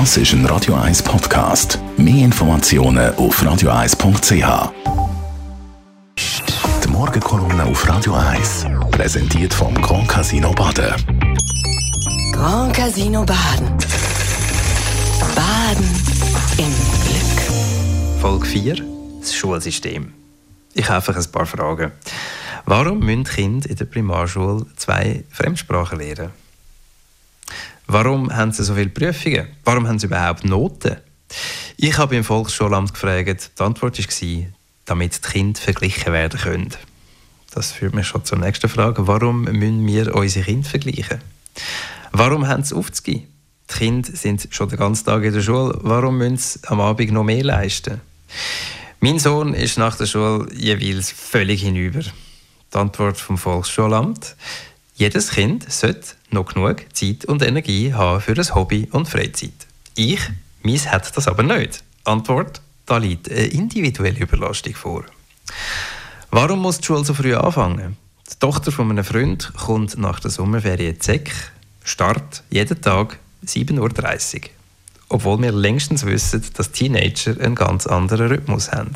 Das ist ein Radio 1 Podcast. Mehr Informationen auf radio1.ch. Die Morgenkolumne auf Radio 1 präsentiert vom Grand Casino Baden. Grand Casino Baden. Baden im Glück. Folge 4, das Schulsystem. Ich habe einfach ein paar Fragen. Warum müssen Kinder in der Primarschule zwei Fremdsprachen lernen? Warum haben sie so viele Prüfungen? Warum haben sie überhaupt Noten? Ich habe im Volksschulamt gefragt, die Antwort war, damit die Kinder verglichen werden können. Das führt mich schon zur nächsten Frage. Warum müssen wir unsere Kinder vergleichen? Warum haben sie aufzugehen? Die Kinder sind schon den ganzen Tag in der Schule. Warum müssen sie am Abend noch mehr leisten? Mein Sohn ist nach der Schule jeweils völlig hinüber. Die Antwort vom Volksschulamt. Jedes Kind sollte noch genug Zeit und Energie haben für das Hobby und Freizeit. Ich, meins hat das aber nicht. Antwort, da liegt eine individuelle Überlastung vor. Warum muss die Schule so früh anfangen? Die Tochter von einem Freund kommt nach der Sommerferien Zeck, Start jeden Tag 7.30 Uhr. Obwohl wir längstens wissen, dass Teenager einen ganz anderen Rhythmus haben.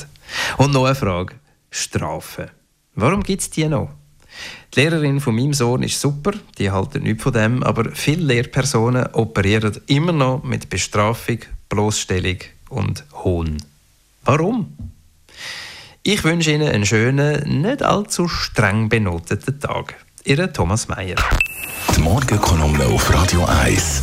Und noch eine Frage. Strafen. Warum gibt es die noch? Die Lehrerin von meinem Sohn ist super, die halten nichts von dem, aber viele Lehrpersonen operieren immer noch mit Bestrafung, Bloßstellung und Hohn. Warum? Ich wünsche Ihnen einen schönen, nicht allzu streng benoteten Tag. Ihr Thomas Mayer. Die Morgenkolumne auf Radio 1.